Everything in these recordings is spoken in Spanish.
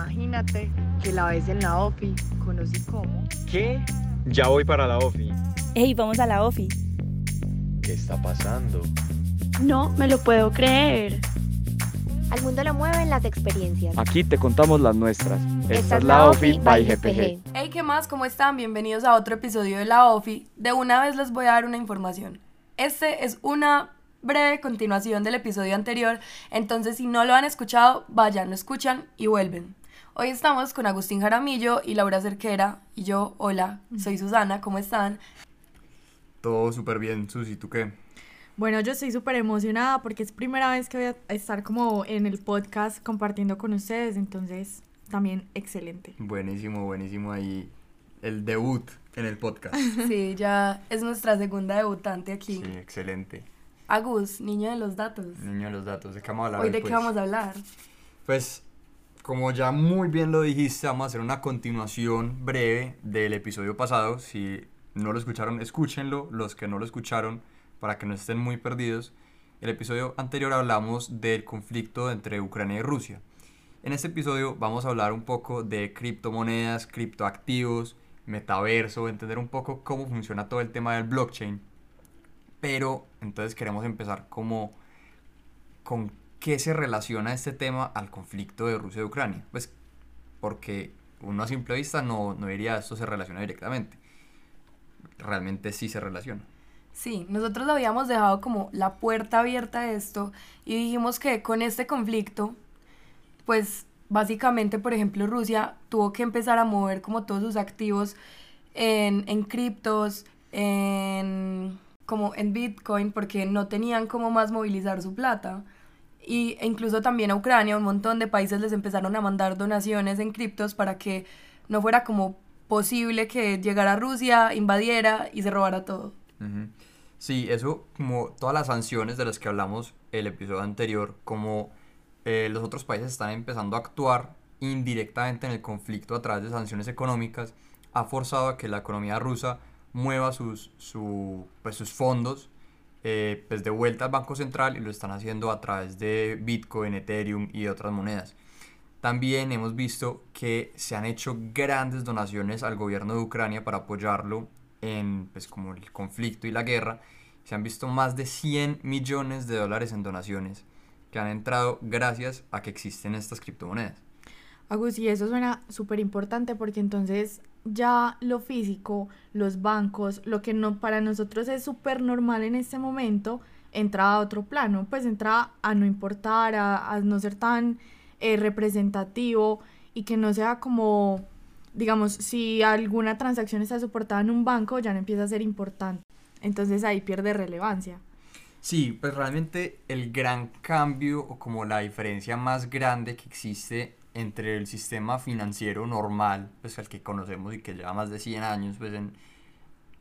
Imagínate que la ves en la OFI, conocí cómo. ¿Qué? Ya voy para la OFI. ¡Ey, vamos a la OFI! ¿Qué está pasando? No me lo puedo creer. Al mundo lo mueven las experiencias. Aquí te contamos las nuestras. Esta es la OFI by GPG. Hey, ¿qué más? ¿Cómo están? Bienvenidos a otro episodio de la OFI. De una vez les voy a dar una información. Este es una breve continuación del episodio anterior, entonces si no lo han escuchado, vayan, lo escuchan y vuelven. Hoy estamos con Agustín Jaramillo y Laura Cerquera y yo, hola, soy Susana, ¿cómo están? Todo súper bien, Susi, ¿tú qué? Bueno, yo estoy súper emocionada porque es primera vez que voy a estar como en el podcast compartiendo con ustedes, entonces también excelente. Buenísimo, buenísimo ahí el debut en el podcast. Sí, ya es nuestra segunda debutante aquí. Sí, excelente. Agus, niño de los datos. Niño de los datos, ¿de qué vamos a hablar Hoy de qué después? vamos a hablar. Pues, como ya muy bien lo dijiste, vamos a hacer una continuación breve del episodio pasado. Si no lo escucharon, escúchenlo. Los que no lo escucharon, para que no estén muy perdidos. El episodio anterior hablamos del conflicto entre Ucrania y Rusia. En este episodio vamos a hablar un poco de criptomonedas, criptoactivos, metaverso, entender un poco cómo funciona todo el tema del blockchain. Pero entonces queremos empezar como con qué se relaciona este tema al conflicto de Rusia y Ucrania. Pues porque uno a simple vista no, no diría esto se relaciona directamente. Realmente sí se relaciona. Sí, nosotros habíamos dejado como la puerta abierta a esto y dijimos que con este conflicto, pues básicamente, por ejemplo, Rusia tuvo que empezar a mover como todos sus activos en, en criptos, en como en Bitcoin, porque no tenían cómo más movilizar su plata. Y, e incluso también a Ucrania, un montón de países les empezaron a mandar donaciones en criptos para que no fuera como posible que llegara Rusia, invadiera y se robara todo. Ujú. Sí, eso como todas las sanciones de las que hablamos el episodio anterior, como eh, los otros países están empezando a actuar indirectamente en el conflicto a través de sanciones económicas, ha forzado a que la economía rusa mueva sus, su, pues, sus fondos eh, pues de vuelta al Banco Central y lo están haciendo a través de Bitcoin, Ethereum y otras monedas. También hemos visto que se han hecho grandes donaciones al gobierno de Ucrania para apoyarlo en pues como el conflicto y la guerra. Se han visto más de 100 millones de dólares en donaciones que han entrado gracias a que existen estas criptomonedas. Agus, y eso suena súper importante porque entonces ya lo físico, los bancos, lo que no para nosotros es súper normal en este momento, entra a otro plano, pues entra a no importar, a, no ser tan eh, representativo y que no sea como, digamos, si alguna transacción está soportada en un banco, ya no empieza a ser importante. Entonces ahí pierde relevancia. Sí, pues realmente el gran cambio o como la diferencia más grande que existe entre el sistema financiero normal, pues el que conocemos y que lleva más de 100 años pues en,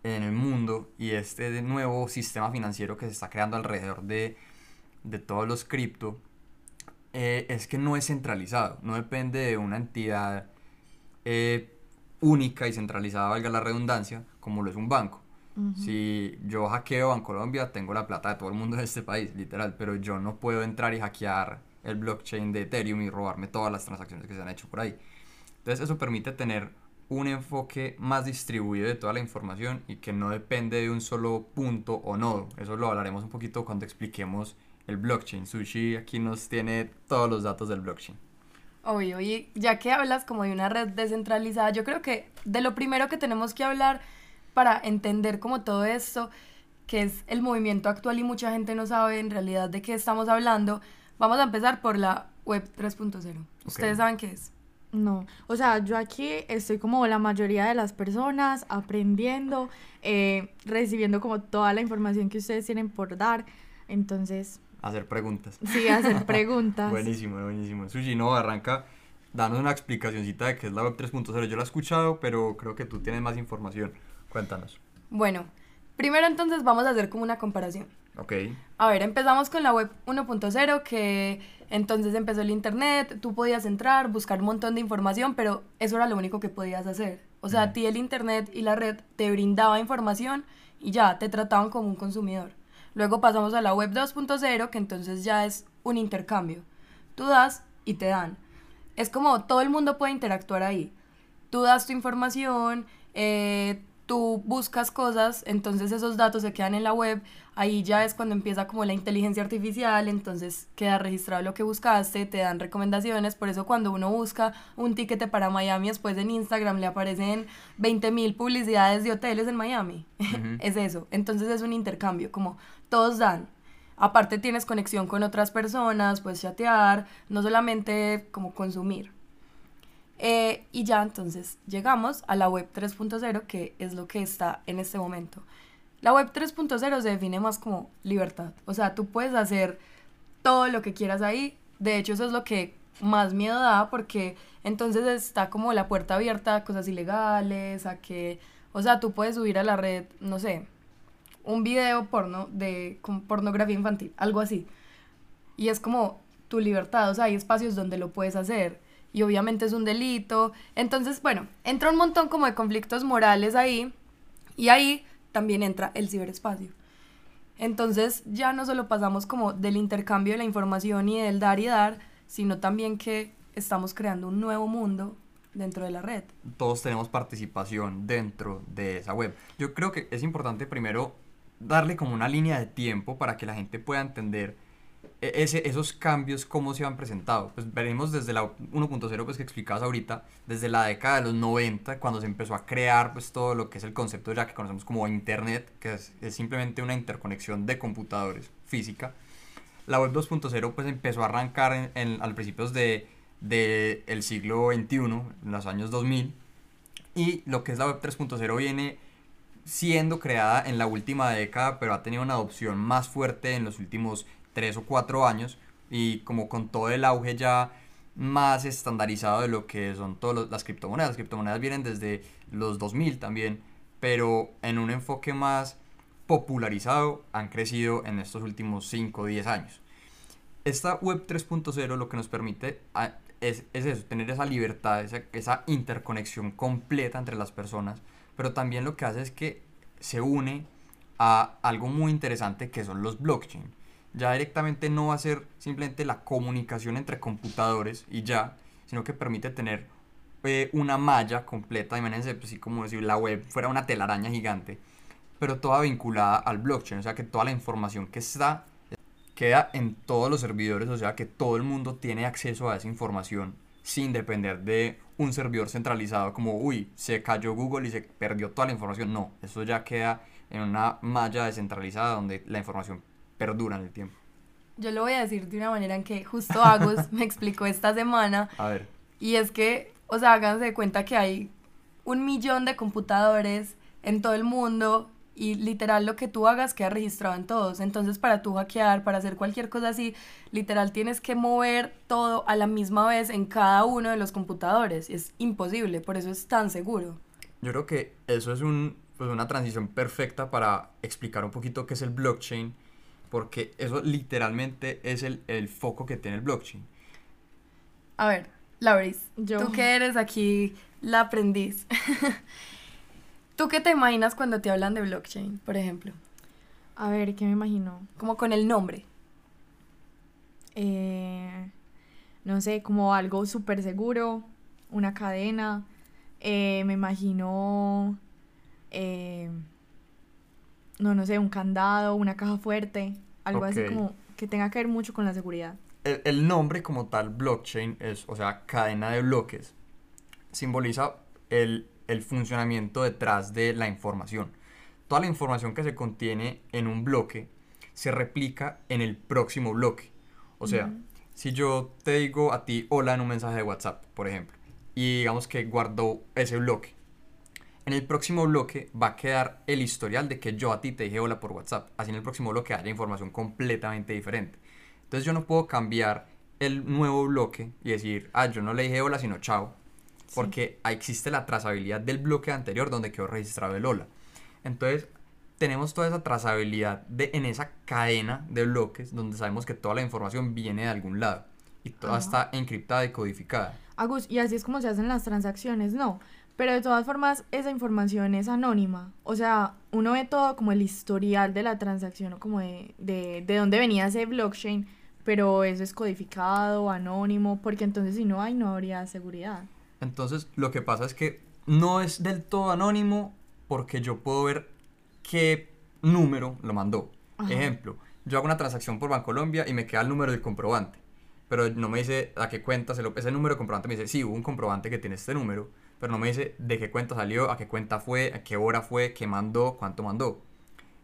en el mundo y este nuevo sistema financiero que se está creando alrededor de, de todos los cripto, eh, es que no es centralizado, no depende de una entidad eh, única y centralizada, valga la redundancia, como lo es un banco. Si yo hackeo en Colombia, tengo la plata de todo el mundo de este país, literal, pero yo no puedo entrar y hackear el blockchain de Ethereum y robarme todas las transacciones que se han hecho por ahí. Entonces eso permite tener un enfoque más distribuido de toda la información y que no depende de un solo punto o nodo. Eso lo hablaremos un poquito cuando expliquemos el blockchain. Sushi aquí nos tiene todos los datos del blockchain. Obvio, y ya que hablas como de una red descentralizada, yo creo que de lo primero que tenemos que hablar para entender como todo esto, que es el movimiento actual y mucha gente no sabe en realidad de qué estamos hablando, vamos a empezar por la web 3.0. ¿Ustedes saben qué es? No, o sea, yo aquí estoy como la mayoría de las personas aprendiendo, eh, recibiendo como toda la información que ustedes tienen por dar, entonces, Hacer preguntas. sí, hacer preguntas. Buenísimo, buenísimo. Sushi, no, arranca, danos una explicacioncita de qué es la web 3.0. Yo la he escuchado, pero creo que tú tienes más información. Cuéntanos. Bueno, primero entonces vamos a hacer como una comparación. Ok. A ver, empezamos con la web 1.0, que entonces empezó el internet, tú podías entrar, buscar un montón de información, pero eso era lo único que podías hacer. O sea, a ti el internet y la red te brindaba información y ya, te trataban como un consumidor. Luego pasamos a la web 2.0, que entonces ya es un intercambio. Tú das y te dan. es como todo el mundo puede interactuar ahí. Tú das tu información, eh, tú buscas cosas, entonces esos datos se quedan en la web, ahí ya es cuando empieza como la inteligencia artificial, entonces queda registrado lo que buscaste, te dan recomendaciones, por eso cuando uno busca un tiquete para Miami, después en Instagram le aparecen 20 mil publicidades de hoteles en Miami, es eso, entonces es un intercambio, como todos dan. Aparte tienes conexión con otras personas, puedes chatear, no solamente como consumir. Eh, y ya entonces llegamos a la web 3.0, que es lo que está en este momento. La web 3.0 se define más como libertad. O sea, tú puedes hacer todo lo que quieras ahí. De hecho, eso es lo que más miedo da porque entonces está como la puerta abierta a cosas ilegales, a que, o sea, tú puedes subir a la red, no sé, un video porno de con pornografía infantil, algo así. Y es como tu libertad, o sea, hay espacios donde lo puedes hacer y obviamente es un delito. Entonces, bueno, entra un montón como de conflictos morales ahí y ahí también entra el ciberespacio. Entonces ya no solo pasamos como del intercambio de la información y del dar y dar, sino también que estamos creando un nuevo mundo dentro de la red. Todos tenemos participación dentro de esa web. Yo creo que es importante primero darle como una línea de tiempo para que la gente pueda entender ese, esos cambios, cómo se han presentado. Pues veremos desde la 1.0 pues, que explicabas ahorita, desde la década de los 90, cuando se empezó a crear pues, todo lo que es el concepto ya que conocemos como Internet, que es, simplemente una interconexión de computadores física. La web 2.0 pues empezó a arrancar en, en, al principios de, de el siglo XXI, en los años 2000, y lo que es la web 3.0 viene siendo creada en la última década, pero ha tenido una adopción más fuerte en los últimos tres o cuatro años y como con todo el auge ya más estandarizado de lo que son todas las criptomonedas. Las criptomonedas vienen desde los 2000 también, pero en un enfoque más popularizado han crecido en estos últimos 5 o 10 años. Esta web 3.0 lo que nos permite ah, es, es, eso, tener esa libertad, esa, esa interconexión completa entre las personas, pero también lo que hace es que se une a algo muy interesante que son los blockchain ya directamente no va a ser simplemente la comunicación entre computadores y ya, sino que permite tener eh, una malla completa, imagínense, pues, así como si la web fuera una telaraña gigante, pero toda vinculada al blockchain, o sea que toda la información que está queda en todos los servidores, o sea que todo el mundo tiene acceso a esa información sin depender de un servidor centralizado como, uy, se cayó Google y se perdió toda la información. No, eso ya queda en una malla descentralizada donde la información perduran el tiempo. Yo lo voy a decir de una manera en que justo Agus me explicó esta semana. A ver. Y es que, o sea, háganse de cuenta que hay un millón de computadores en todo el mundo y literal lo que tú hagas queda registrado en todos. Entonces para tú hackear, para hacer cualquier cosa así, literal tienes que mover todo a la misma vez en cada uno de los computadores. Es imposible, por eso es tan seguro. Yo creo que eso es un, pues una transición perfecta para explicar un poquito qué es el blockchain porque eso literalmente es el, el foco que tiene el blockchain. A ver, Lauris, tú que eres aquí la aprendiz. ¿Tú qué te imaginas cuando te hablan de blockchain, por ejemplo? A ver, ¿qué me imagino? Como con el nombre. Eh, no sé, como algo súper seguro, una cadena. Eh, me imagino eh, no, no sé, un candado, una caja fuerte, algo así como que tenga que ver mucho con la seguridad. El, nombre como tal, blockchain, es, o sea, cadena de bloques, simboliza el, el funcionamiento detrás de la información. Toda la información que se contiene en un bloque se replica en el próximo bloque. O sea, si yo te digo a ti hola en un mensaje de WhatsApp, por ejemplo, y digamos que guardo ese bloque, en el próximo bloque va a quedar el historial de que yo a ti te dije hola por WhatsApp. Así en el próximo bloque haya información completamente diferente. Entonces yo no puedo cambiar el nuevo bloque y decir, ah, yo no le dije hola, sino chao. Porque ahí existe la trazabilidad del bloque anterior donde quedó registrado el hola. Entonces tenemos toda esa trazabilidad de, en esa cadena de bloques donde sabemos que toda la información viene de algún lado. Y toda está encriptada y codificada. Agus, y así es como se hacen las transacciones, ¿no? Pero de todas formas, esa información es anónima. O sea, uno ve todo como el historial de la transacción o como de, de, de dónde venía ese blockchain, pero eso es codificado, anónimo, porque entonces si no hay, no habría seguridad. Entonces, lo que pasa es que no es del todo anónimo porque yo puedo ver qué número lo mandó. Ajá. Ejemplo, yo hago una transacción por Bancolombia y me queda el número del comprobante, pero no me dice a qué cuenta se lo... Ese número de comprobante me dice, sí, hubo un comprobante que tiene este número, pero no me dice de qué cuenta salió, a qué cuenta fue, a qué hora fue, qué mandó, cuánto mandó.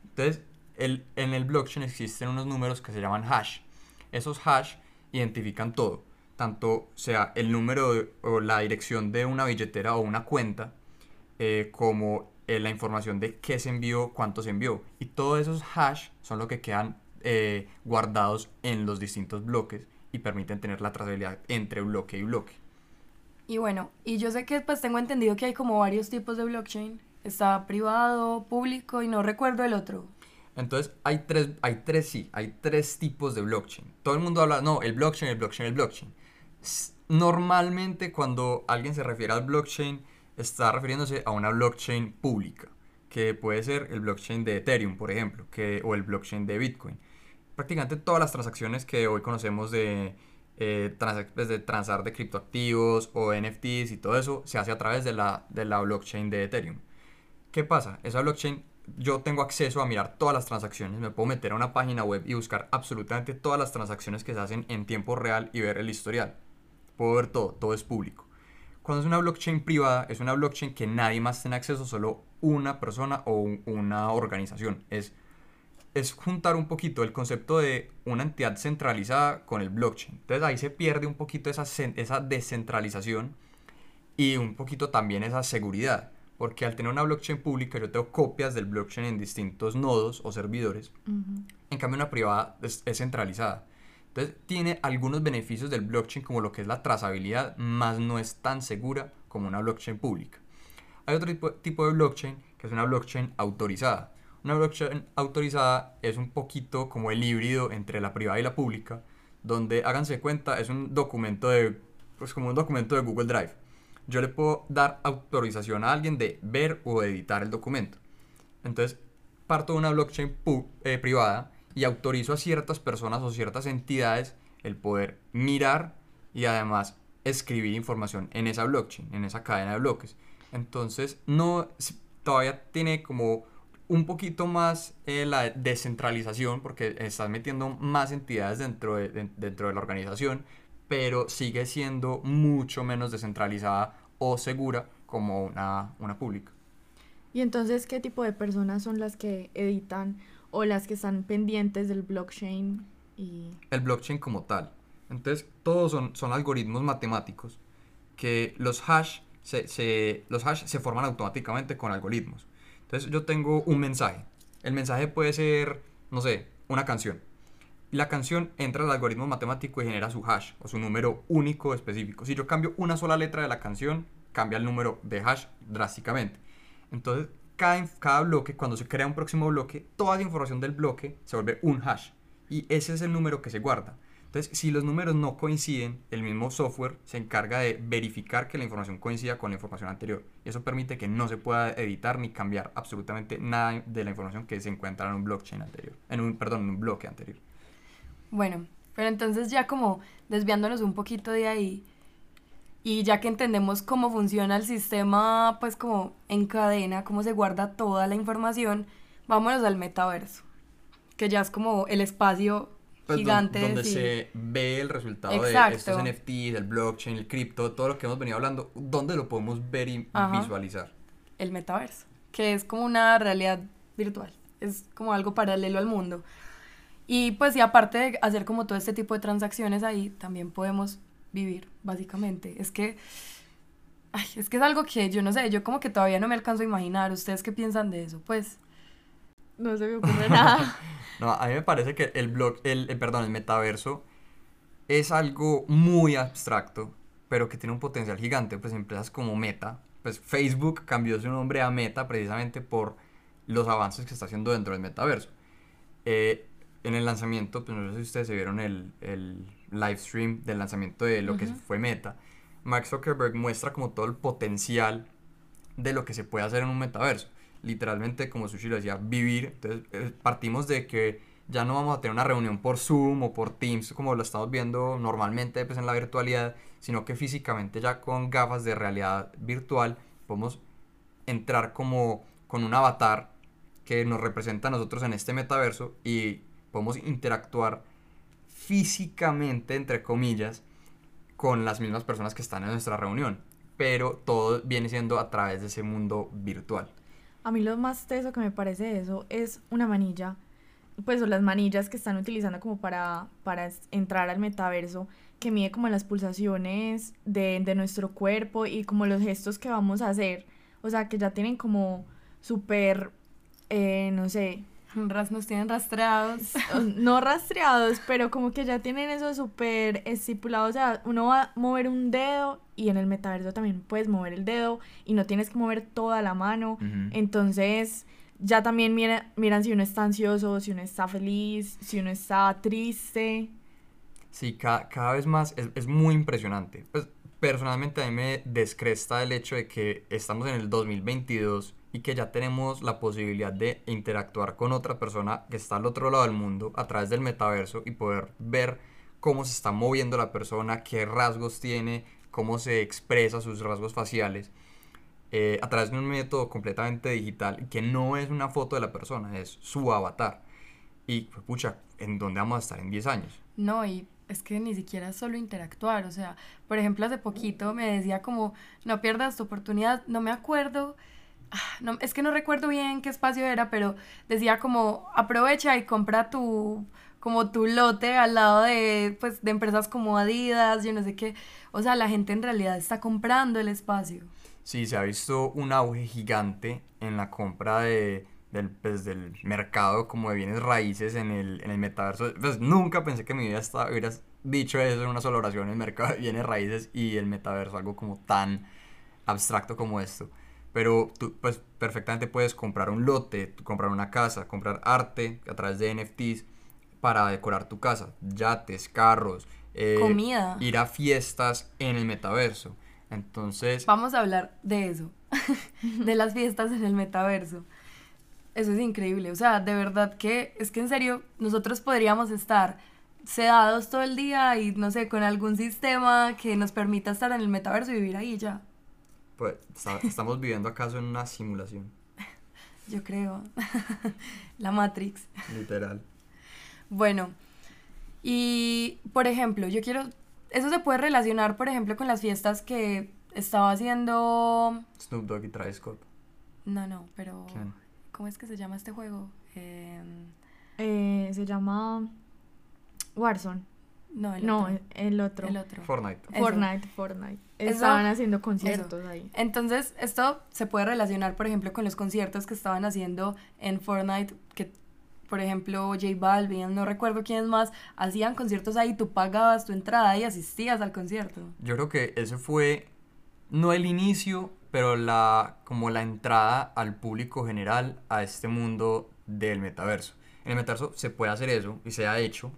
Entonces, el, en el blockchain existen unos números que se llaman hash. Esos hash identifican todo, tanto sea el número de- o la dirección de una billetera o una cuenta, eh, como eh, la información de qué se envió, cuánto se envió. Y todos esos hash son lo que quedan eh, guardados en los distintos bloques y permiten tener la trazabilidad entre bloque y bloque. Y bueno, y yo sé que pues tengo entendido que hay como varios tipos de blockchain. Está privado, público y no recuerdo el otro. Entonces, hay tres, hay tres, sí, hay tres tipos de blockchain. Todo el mundo habla, no, el blockchain, el blockchain, el blockchain. Normalmente cuando alguien se refiere al blockchain, está refiriéndose a una blockchain pública, que puede ser el blockchain de Ethereum, por ejemplo, que, o el blockchain de Bitcoin. Prácticamente todas las transacciones que hoy conocemos de, eh, transac- pues, de transar de criptoactivos o NFTs y todo eso, se hace a través de la, de la blockchain de Ethereum. ¿Qué pasa? Esa blockchain, yo tengo acceso a mirar todas las transacciones, me puedo meter a una página web y buscar absolutamente todas las transacciones que se hacen en tiempo real y ver el historial. Puedo ver todo, todo es público. Cuando es una blockchain privada, es una blockchain que nadie más tiene acceso, solo una persona o un- una organización. Es, es juntar un poquito el concepto de una entidad centralizada con el blockchain. Entonces ahí se pierde un poquito esa, esa descentralización y un poquito también esa seguridad. Porque al tener una blockchain pública yo tengo copias del blockchain en distintos nodos o servidores. En cambio una privada es, es centralizada. Entonces tiene algunos beneficios del blockchain como lo que es la trazabilidad, más no es tan segura como una blockchain pública. Hay otro tipo, tipo de blockchain que es una blockchain autorizada. Una blockchain autorizada es un poquito como el híbrido entre la privada y la pública, donde háganse cuenta, es un documento de, pues como un documento de Google Drive. Yo le puedo dar autorización a alguien de ver o editar el documento. Entonces, parto de una blockchain eh, privada y autorizo a ciertas personas o ciertas entidades el poder mirar y además escribir información en esa blockchain, en esa cadena de bloques. Entonces, no todavía tiene como un poquito más eh, la descentralización porque estás metiendo más entidades dentro de, de- dentro de la organización, pero sigue siendo mucho menos descentralizada o segura como una, una pública. Y entonces, ¿qué tipo de personas son las que editan o las que están pendientes del blockchain? Y el blockchain como tal. Entonces, todos son, son algoritmos matemáticos que los hash se, se- los hash se forman automáticamente con algoritmos. Entonces, yo tengo un mensaje. El mensaje puede ser, no sé, una canción. La canción entra al algoritmo matemático y genera su hash o su número único específico. Si yo cambio una sola letra de la canción, cambia el número de hash drásticamente. Entonces, cada, cada bloque, cuando se crea un próximo bloque, toda la información del bloque se vuelve un hash. Y ese es el número que se guarda. Entonces, si los números no coinciden, el mismo software se encarga de verificar que la información coincida con la información anterior. Y eso permite que no se pueda editar ni cambiar absolutamente nada de la información que se encuentra en un blockchain anterior. En un, perdón, en un bloque anterior. Bueno, pero entonces ya como desviándonos un poquito de ahí y ya que entendemos cómo funciona el sistema, pues como en cadena, cómo se guarda toda la información, vámonos al metaverso, que ya es como el espacio Pues, don- gigante. donde sí. se ve el resultado Exacto. de estos NFTs, el blockchain, el cripto, todo lo que hemos venido hablando, ¿dónde lo podemos ver y Ajá. visualizar? el metaverso, que es como una realidad virtual, es como algo paralelo al mundo. Y pues y aparte de hacer como todo este tipo de transacciones ahí, también podemos vivir, básicamente. Es que, ay, es que es algo que yo no sé, yo como que todavía no me alcanzo a imaginar. ¿Ustedes qué piensan de eso? Pues, no se me ocurre nada. No, a mí me parece que el blog, el, eh, perdón, el metaverso es algo muy abstracto, pero que tiene un potencial gigante. Pues empresas como Meta, pues Facebook cambió su nombre a Meta precisamente por los avances que está haciendo dentro del metaverso. Eh, en el lanzamiento, pues no sé si ustedes se vieron el, el live stream del lanzamiento de lo que fue Meta. Mark Zuckerberg muestra como todo el potencial de lo que se puede hacer en un metaverso. Literalmente, como Sushi lo decía, vivir. Entonces, eh, partimos de que ya no vamos a tener una reunión por Zoom o por Teams como lo estamos viendo normalmente pues, en la virtualidad, sino que físicamente ya con gafas de realidad virtual podemos entrar como con un avatar que nos representa a nosotros en este metaverso y podemos interactuar físicamente, entre comillas, con las mismas personas que están en nuestra reunión. Pero todo viene siendo a través de ese mundo virtual. A mí lo más teso que me parece eso es una manilla, pues o las manillas que están utilizando como para, para entrar al metaverso, que mide como las pulsaciones de, de nuestro cuerpo y como los gestos que vamos a hacer. O sea, que ya tienen como súper, eh, no sé, Nos tienen rastreados. no rastreados, pero como que ya tienen eso súper estipulado. O sea, uno va a mover un dedo y en el metaverso también puedes mover el dedo y no tienes que mover toda la mano. Entonces, ya también mira- miran si uno está ansioso, si uno está feliz, si uno está triste. Sí, ca- cada vez más es, es muy impresionante. Pues personalmente a mí me descresta el hecho de que estamos en el 2022 y que ya tenemos la posibilidad de interactuar con otra persona que está al otro lado del mundo a través del metaverso y poder ver cómo se está moviendo la persona, qué rasgos tiene, cómo se expresa sus rasgos faciales. eh, a través de un método completamente digital que no es una foto de la persona, es su avatar. Y, pues, pucha, ¿en dónde vamos a estar en 10 años? No, y es que ni siquiera solo interactuar, o sea, por ejemplo, hace poquito me decía como, no pierdas tu oportunidad, no me acuerdo, no, es que no recuerdo bien qué espacio era, pero decía como, aprovecha y compra tu, como tu lote al lado de, pues, de empresas como Adidas, yo no sé qué, o sea, la gente en realidad está comprando el espacio. Sí, se ha visto un auge gigante en la compra de, del, pues, del mercado como de bienes raíces en el, en el metaverso. Pues nunca pensé que en mi vida estaba, hubieras dicho eso en una sola oración, el mercado de bienes raíces y el metaverso, algo como tan abstracto como esto. Pero tú pues perfectamente puedes comprar un lote, comprar una casa, comprar arte a través de NFTs para decorar tu casa, yates, carros, eh, Comida. ir a fiestas en el metaverso. Entonces, Vamos a hablar de eso, de las fiestas en el metaverso. Eso es increíble, o sea, de verdad que es que en serio nosotros podríamos estar sedados todo el día y no sé, con algún sistema que nos permita estar en el metaverso y vivir ahí ya, pues, está- estamos viviendo acaso en una simulación, yo creo. La Matrix. literal. Bueno, y por ejemplo, yo quiero, eso se puede relacionar, por ejemplo, con las fiestas que estaba haciendo... Snoop Dogg y Travis Scott. No, no, pero... ¿Quién? ¿Cómo es que se llama este juego? Em, Eh, se llama Warzone. No, el No, otro. el otro. El otro. Fortnite. Eso. Fortnite, Fortnite. Eso- Estaban haciendo conciertos ahí. Entonces, esto se puede relacionar, por ejemplo, con los conciertos que estaban haciendo en Fortnite, que, por ejemplo, J Balvin, no recuerdo quién más, hacían conciertos ahí, tú pagabas tu entrada y asistías al concierto. Yo creo que ese fue no el inicio, pero la como la entrada al público general a este mundo del metaverso. En el metaverso se puede hacer eso y se ha hecho,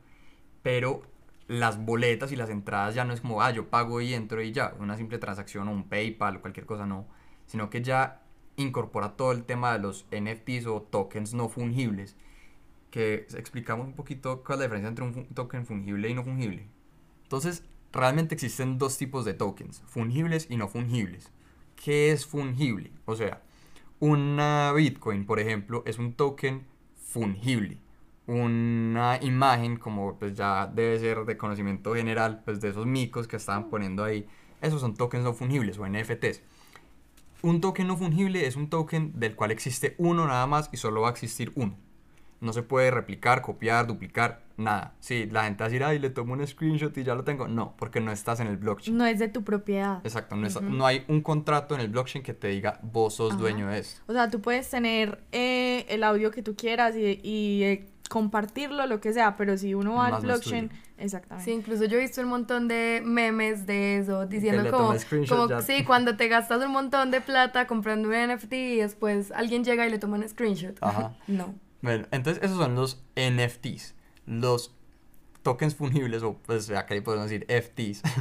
pero las boletas y las entradas ya no es como, ah, yo pago y entro y ya, una simple transacción o un PayPal o cualquier cosa, no, sino que ya incorpora todo el tema de los NFTs o tokens no fungibles, que explicamos un poquito cuál es la diferencia entre un token fungible y no fungible. Entonces, realmente existen dos tipos de tokens, fungibles y no fungibles. ¿Qué es fungible? O sea, una Bitcoin, por ejemplo, es un token fungible. Una imagen, como pues ya debe ser de conocimiento general, pues de esos micos que estaban poniendo ahí, esos son tokens no fungibles o NFTs. Un token no fungible es un token del cual existe uno nada más y solo va a existir uno. No se puede replicar, copiar, duplicar, nada. Sí, la gente va a decir, ay, le tomo un screenshot y ya lo tengo. No, porque no estás en el blockchain. No es de tu propiedad. Exacto, no, está- no hay un contrato en el blockchain que te diga, vos sos Ajá. dueño de esto. O sea, tú puedes tener eh, el audio que tú quieras y, y, eh, compartirlo, lo que sea, pero si uno va al Más es blockchain, exactamente. Sí, incluso yo he visto un montón de memes de eso, diciendo le como, como ya. sí, cuando te gastas un montón de plata comprando un NFT y después alguien llega y le toma un screenshot. Ajá. no. Bueno, entonces esos son los NFTs, los tokens fungibles, o pues acá le podemos decir FTs.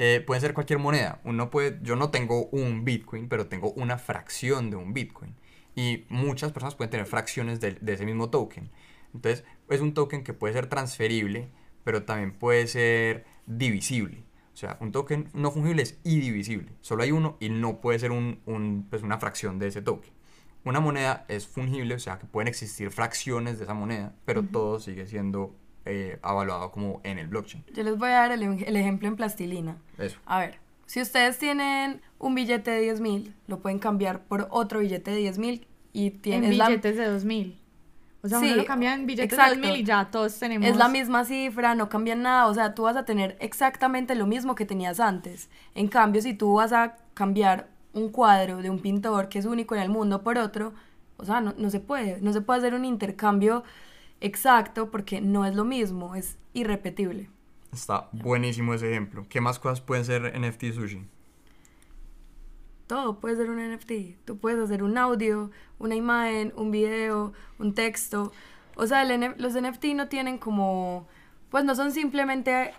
Eh, pueden ser cualquier moneda. Uno puede, yo no tengo un Bitcoin, pero tengo una fracción de un Bitcoin. Y muchas personas pueden tener fracciones de, de ese mismo token. Entonces, es un token que puede ser transferible, pero también puede ser divisible. O sea, un token no fungible es indivisible. Solo hay uno y no puede ser un, un, pues una fracción de ese token. Una moneda es fungible, o sea, que pueden existir fracciones de esa moneda, pero todo sigue siendo eh, evaluado como en el blockchain. Yo les voy a dar el, el ejemplo en plastilina. Eso. A ver, si ustedes tienen un billete de 10 mil, lo pueden cambiar por otro billete de 10 mil y En tienen la- billetes de 2000. O sea, uno Sí, lo cambia en billetes exacto. de 2000 y ya todos tenemos. Es la misma cifra, no cambian nada, o sea, tú vas a tener exactamente lo mismo que tenías antes. En cambio, si tú vas a cambiar un cuadro de un pintor que es único en el mundo por otro, o sea, no, no se puede, no se puede hacer un intercambio exacto porque no es lo mismo, es irrepetible. Está buenísimo ese ejemplo. ¿Qué más cosas pueden ser NFT sushi? Todo puede ser un NFT. Tú puedes hacer un audio, una imagen, un video, un texto. O sea, el los NFT no tienen como, pues no son simplemente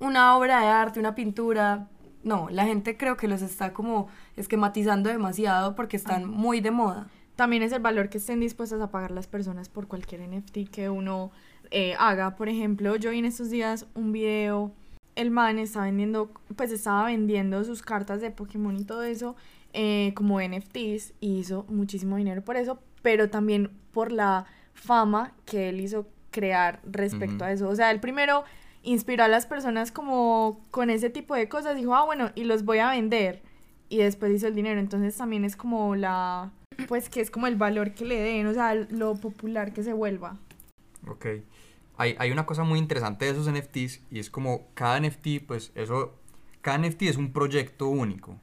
una obra de arte, una pintura. No, la gente creo que los está como esquematizando demasiado porque están muy de moda. También es el valor que estén dispuestas a pagar las personas por cualquier NFT que uno eh, haga. Por ejemplo, yo vi en estos días un video, el man está vendiendo, pues estaba vendiendo sus cartas de Pokémon y todo eso eh, como NFTs y hizo muchísimo dinero por eso, pero también por la fama que él hizo crear respecto a eso. O sea, él primero inspiró a las personas como con ese tipo de cosas, dijo, ah, bueno, y los voy a vender. Y después hizo el dinero. Entonces también es como la, pues que es como el valor que le den, o sea, lo popular que se vuelva. Ok. Hay, hay una cosa muy interesante de esos NFTs y es como cada NFT, pues eso, cada NFT es un proyecto único.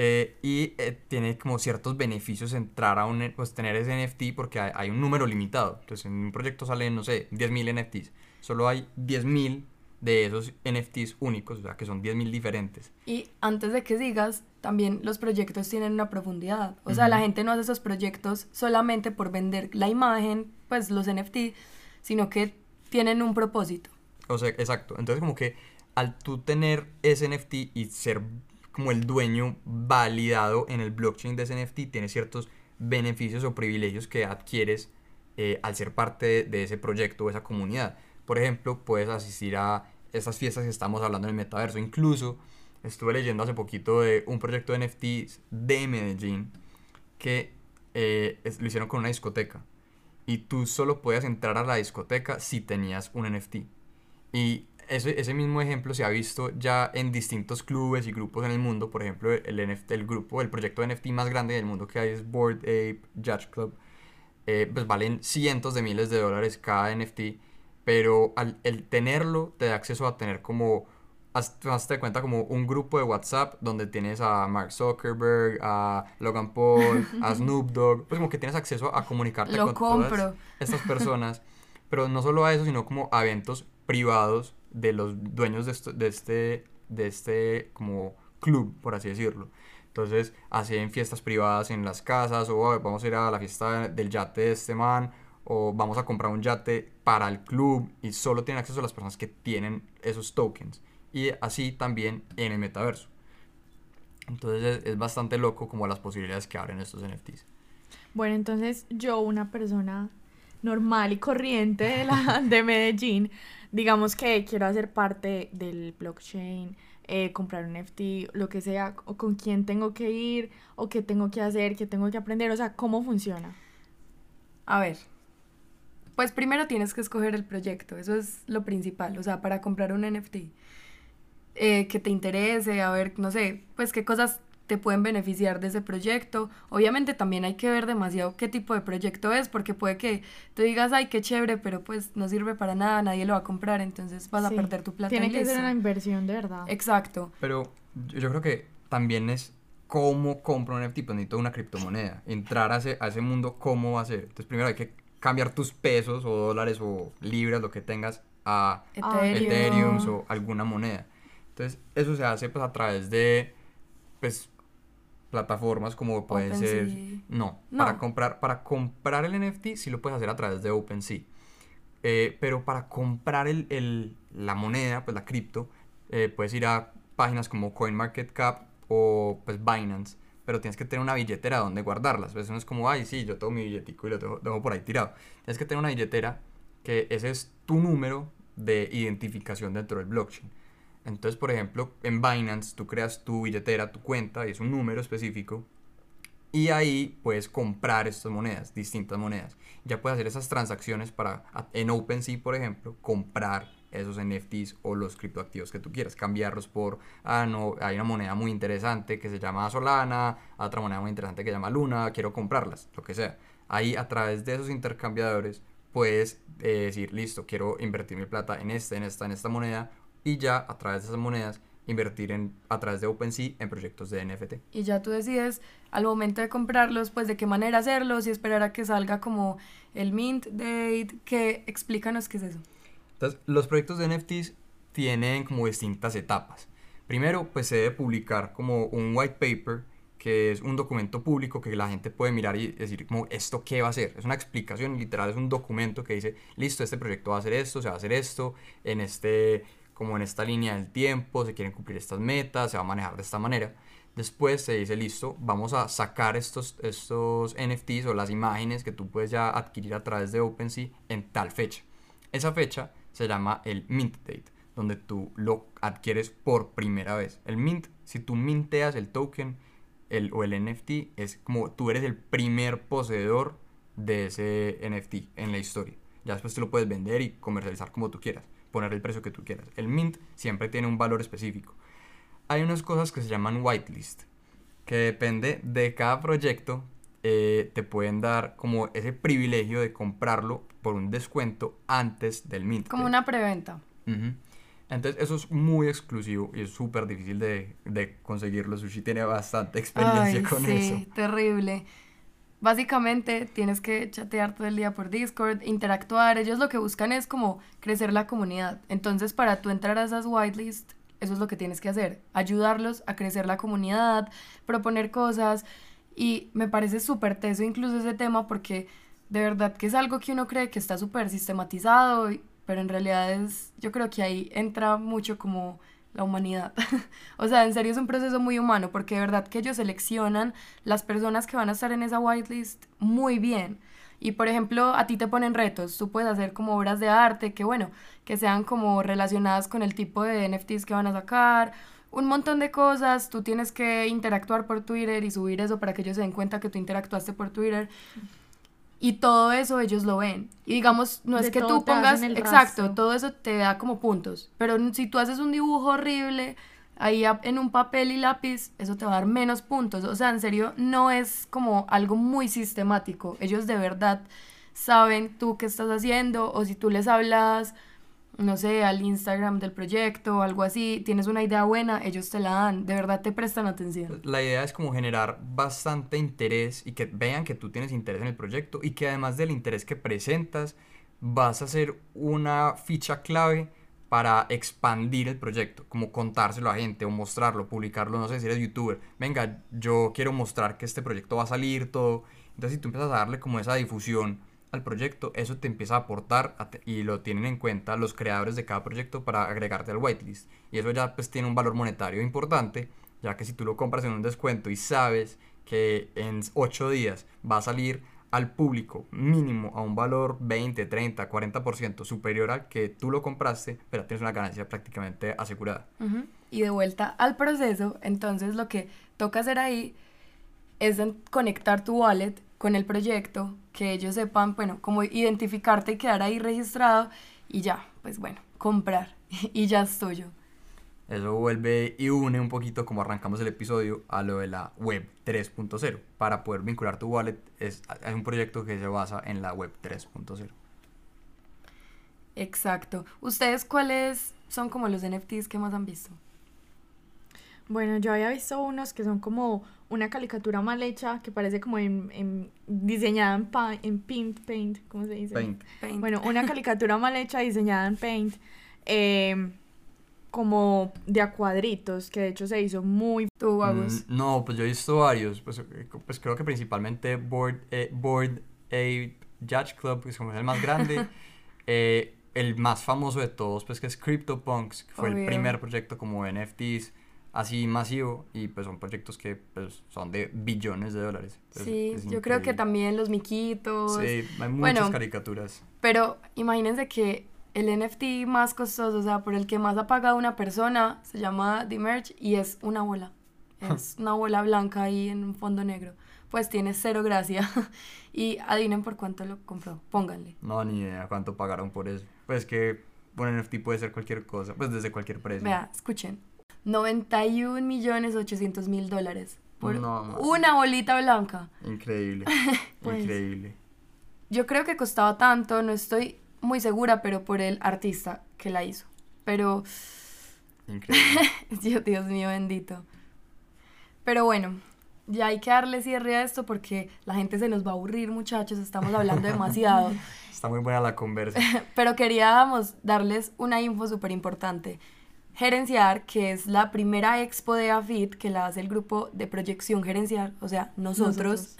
Eh, y eh, tiene como ciertos beneficios entrar a un, pues tener ese NFT porque hay, hay un número limitado. Entonces en un proyecto salen, no sé, 10.000 NFTs. Solo hay 10.000 de esos NFTs únicos, o sea que son 10.000 diferentes. Y antes de que sigas, también los proyectos tienen una profundidad. O sea, la gente no hace esos proyectos solamente por vender la imagen, pues los NFT, sino que tienen un propósito. O sea, exacto. Entonces como que al tú tener ese NFT y ser como el dueño validado en el blockchain de ese NFT, tienes ciertos beneficios o privilegios que adquieres eh, al ser parte de, ese proyecto o esa comunidad. Por ejemplo, puedes asistir a estas fiestas que estamos hablando en el metaverso. Incluso estuve leyendo hace poquito de un proyecto de NFTs de Medellín que eh, es- lo hicieron con una discoteca. Y tú solo podías entrar a la discoteca si tenías un NFT. Y ese, ese mismo ejemplo se ha visto ya en distintos clubes y grupos en el mundo. Por ejemplo, el, NFT, el grupo, el proyecto de NFT más grande del mundo que hay es Bored Ape Yacht Club. Eh, pues valen cientos de miles de dólares cada NFT. Pero al el tenerlo te da acceso a tener como, hazte cuenta como un grupo de WhatsApp donde tienes a Mark Zuckerberg, a Logan Paul, a Snoop Dogg. Pues como que tienes acceso a comunicarte Lo con todas compro. estas personas, pero no solo a eso, sino como a eventos privados de los dueños de, esto- de este, de este como club, por así decirlo. Entonces hacen fiestas privadas en las casas, o "Oh, vamos a ir a la fiesta del yate de este man, o vamos a comprar un yate para el club, y solo tienen acceso a las personas que tienen esos tokens. Y así también en el metaverso. Entonces es, es bastante loco como las posibilidades que abren estos NFTs. Bueno, entonces yo, una persona normal y corriente de, la, de Medellín, digamos que quiero hacer parte del blockchain, eh, comprar un NFT, lo que sea, o con quién tengo que ir, o qué tengo que hacer, qué tengo que aprender, o sea, cómo funciona. A ver, pues primero tienes que escoger el proyecto, eso es lo principal, o sea, para comprar un NFT. Eh, que te interese, a ver, no sé, pues qué cosas te pueden beneficiar de ese proyecto. Obviamente también hay que ver demasiado qué tipo de proyecto es, porque puede que tú digas, ay, qué chévere, pero pues no sirve para nada, nadie lo va a comprar, entonces vas a perder tu plata. Tiene en que ser una inversión de verdad. Exacto. Pero yo creo que también es cómo compro un NFT, pues necesito una criptomoneda. Entrar a ese, a ese mundo, ¿cómo va a ser? Entonces primero hay que cambiar tus pesos o dólares o libras, lo que tengas, a Ethereum. Ethereum o alguna moneda. Entonces eso se hace pues a través de pues plataformas como pueden ser... No, No. Para, comprar, para comprar el NFT sí lo puedes hacer a través de OpenSea. Eh, pero para comprar el, el- la moneda, pues la cripto, eh, puedes ir a páginas como CoinMarketCap o pues Binance, pero tienes que tener una billetera donde guardarlas. Pues no es como, ay, sí, yo tengo mi billetico y lo dejo, dejo por ahí tirado. Tienes que tener una billetera que ese es tu número de identificación dentro del blockchain. Entonces, por ejemplo, en Binance tú creas tu billetera, tu cuenta, y es un número específico, y ahí puedes comprar estas monedas, distintas monedas. Ya puedes hacer esas transacciones para, en OpenSea, por ejemplo, comprar esos NFTs o los criptoactivos que tú quieras, cambiarlos por, ah, no, hay una moneda muy interesante que se llama Solana, otra moneda muy interesante que se llama Luna, quiero comprarlas, lo que sea. Ahí a través de esos intercambiadores puedes eh, decir, listo, quiero invertir mi plata en esta, en esta, en esta moneda y ya a través de esas monedas invertir en, a través de OpenSea en proyectos de NFT. Y ya tú decides al momento de comprarlos, pues de qué manera hacerlos y esperar a que salga como el mint date, que explícanos qué es eso. Entonces, los proyectos de NFTs tienen como distintas etapas. Primero, pues se debe publicar como un white paper, que es un documento público que la gente puede mirar y decir como esto qué va a ser. Es una explicación literal, es un documento que dice, listo, este proyecto va a hacer esto, se va a hacer esto, en este como en esta línea del tiempo, se quieren cumplir estas metas, se va a manejar de esta manera. Después se dice, listo, vamos a sacar estos, estos NFTs o las imágenes que tú puedes ya adquirir a través de OpenSea en tal fecha. Esa fecha se llama el mint date, donde tú lo adquieres por primera vez. El mint, si tú minteas el token el, o el NFT, es como tú eres el primer poseedor de ese NFT en la historia. Ya después tú lo puedes vender y comercializar como tú quieras poner el precio que tú quieras. El mint siempre tiene un valor específico. Hay unas cosas que se llaman whitelist, que depende de cada proyecto, eh, te pueden dar como ese privilegio de comprarlo por un descuento antes del mint. Como una preventa. Entonces eso es muy exclusivo y es súper difícil de, de, conseguirlo. Sushi tiene bastante experiencia con sí, eso. Terrible. Básicamente tienes que chatear todo el día por Discord, interactuar. Ellos lo que buscan es como crecer la comunidad. Entonces, para tú entrar a esas whitelist, eso es lo que tienes que hacer. Ayudarlos a crecer la comunidad, proponer cosas. Y me parece súper teso incluso ese tema porque de verdad que es algo que uno cree que está súper sistematizado, pero en realidad es, yo creo que ahí entra mucho como la humanidad. o sea, en serio es un proceso muy humano porque de verdad que ellos seleccionan las personas que van a estar en esa whitelist muy bien. Y por ejemplo, a ti te ponen retos, tú puedes hacer como obras de arte que bueno, que sean como relacionadas con el tipo de NFTs que van a sacar, un montón de cosas, tú tienes que interactuar por Twitter y subir eso para que ellos se den cuenta que tú interactuaste por Twitter. Y todo eso ellos lo ven. Y digamos, no es que tú pongas, exacto, todo eso te da como puntos. Pero si tú haces un dibujo horrible ahí en un papel y lápiz, eso te va a dar menos puntos. O sea, en serio, no es como algo muy sistemático. Ellos de verdad saben tú qué estás haciendo o si tú les hablas no sé, al Instagram del proyecto o algo así, tienes una idea buena, ellos te la dan, de verdad te prestan atención. La idea es como generar bastante interés y que vean que tú tienes interés en el proyecto y que además del interés que presentas, vas a ser una ficha clave para expandir el proyecto, como contárselo a gente o mostrarlo, publicarlo, no sé si eres youtuber, venga, yo quiero mostrar que este proyecto va a salir todo, entonces si tú empiezas a darle como esa difusión, al proyecto, eso te empieza a aportar y lo tienen en cuenta los creadores de cada proyecto para agregarte al whitelist. Y eso ya pues tiene un valor monetario importante, ya que si tú lo compras en un descuento y sabes que en 8 días va a salir al público mínimo a un valor 20, 30, 40% superior al que tú lo compraste, pero tienes una ganancia prácticamente asegurada. Y de vuelta al proceso, entonces lo que toca hacer ahí es conectar tu wallet con el proyecto, que ellos sepan, bueno, cómo identificarte y quedar ahí registrado y ya, pues bueno, comprar y ya es tuyo. Eso vuelve y une un poquito como arrancamos el episodio a lo de la web 3.0. Para poder vincular tu wallet es, es un proyecto que se basa en la web 3.0. Exacto. ¿Ustedes cuáles son como los NFTs que más han visto? Bueno, yo había visto unos que son como una caricatura mal hecha que parece como en, diseñada en, en Paint, Paint, ¿cómo se dice? Paint. Bueno, una caricatura mal hecha diseñada en Paint, em, como de a cuadritos, que de hecho se hizo muy... ¿Tú, mm, no, pues yo he visto varios, pues, eh, pues creo que principalmente Board, eh, Board A Judge Club, que es como el más grande. Eh, el más famoso de todos, pues que es CryptoPunks, que fue el primer proyecto como NFTs así masivo y pues son proyectos que pues, son de billones de dólares. Es- Sí, yo creo que también los miquitos. Sí, hay muchas Bueno, caricaturas. Pero imagínense que el NFT más costoso, o sea, por el que más ha pagado una persona, se llama The Merge y es una bola. Es una bola blanca ahí en un fondo negro. Pues tiene cero gracia. y adivinen por cuánto lo compró. Pónganle. No, ni idea cuánto pagaron por eso. Pues que un NFT puede ser cualquier cosa, pues desde cualquier precio. Vea, escuchen. 91 millones 800 mil dólares por No, una bolita blanca. Increíble, Pues. increíble. Yo creo que costaba tanto, no estoy muy segura, pero por el artista que la hizo. Pero Increíble. Dios, Dios mío bendito. Pero bueno, ya hay que darle cierre a esto porque la gente se nos va a aburrir, muchachos. Estamos hablando demasiado. Está muy buena la conversa. Pero queríamos darles una info súper importante. Gerenciar, que es la primera expo de AFIT que la hace el grupo de proyección gerencial, o sea, nosotros,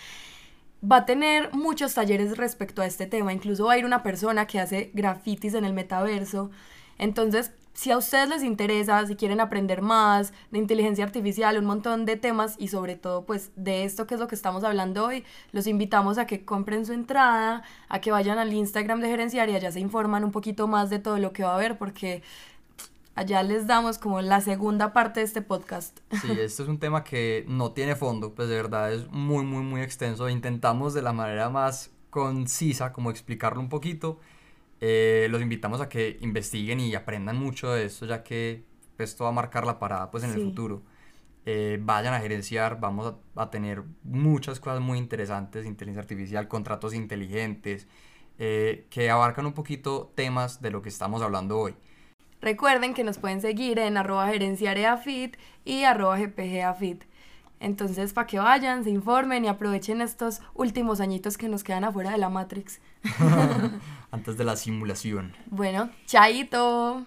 va a tener muchos talleres respecto a este tema. Incluso va a ir una persona que hace grafitis en el metaverso. Entonces, si a ustedes les interesa, si quieren aprender más de inteligencia artificial, un montón de temas y sobre todo pues de esto que es lo que estamos hablando hoy, los invitamos a que compren su entrada, a que vayan al Instagram de Gerenciar y allá se informan un poquito más de todo lo que va a haber porque allá les damos como la segunda parte de este podcast. Sí, este es un tema que no tiene fondo, pues de verdad es muy, muy, muy extenso. Intentamos de la manera más concisa como explicarlo un poquito. Eh, los invitamos a que investiguen y aprendan mucho de esto, ya que esto va a marcar la parada pues en el Sí. futuro. Eh, vayan a gerenciar, vamos a, a tener muchas cosas muy interesantes, inteligencia artificial, contratos inteligentes, eh, que abarcan un poquito temas de lo que estamos hablando hoy. Recuerden que nos pueden seguir en arroba gerenciareafit y arroba gpgafit. Entonces, para que vayan, se informen y aprovechen estos últimos añitos que nos quedan afuera de la Matrix. Antes de la simulación. Bueno, chaito.